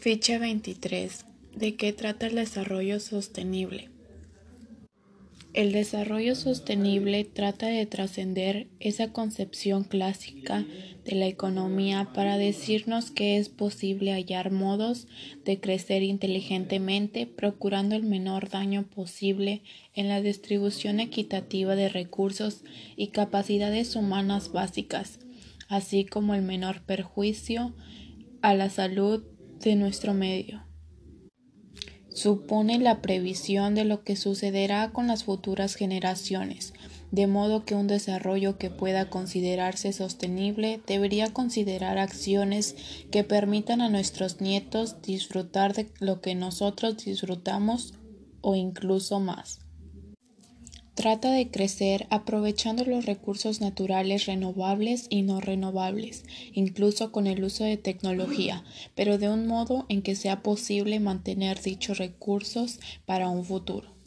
Ficha 23. ¿De qué trata el desarrollo sostenible? El desarrollo sostenible trata de trascender esa concepción clásica de la economía para decirnos que es posible hallar modos de crecer inteligentemente procurando el menor daño posible en la distribución equitativa de recursos y capacidades humanas básicas, así como el menor perjuicio a la salud de nuestro medio. Supone la previsión de lo que sucederá con las futuras generaciones, de modo que un desarrollo que pueda considerarse sostenible debería considerar acciones que permitan a nuestros nietos disfrutar de lo que nosotros disfrutamos o incluso más. Trata de crecer aprovechando los recursos naturales renovables y no renovables, incluso con el uso de tecnología, pero de un modo en que sea posible mantener dichos recursos para un futuro.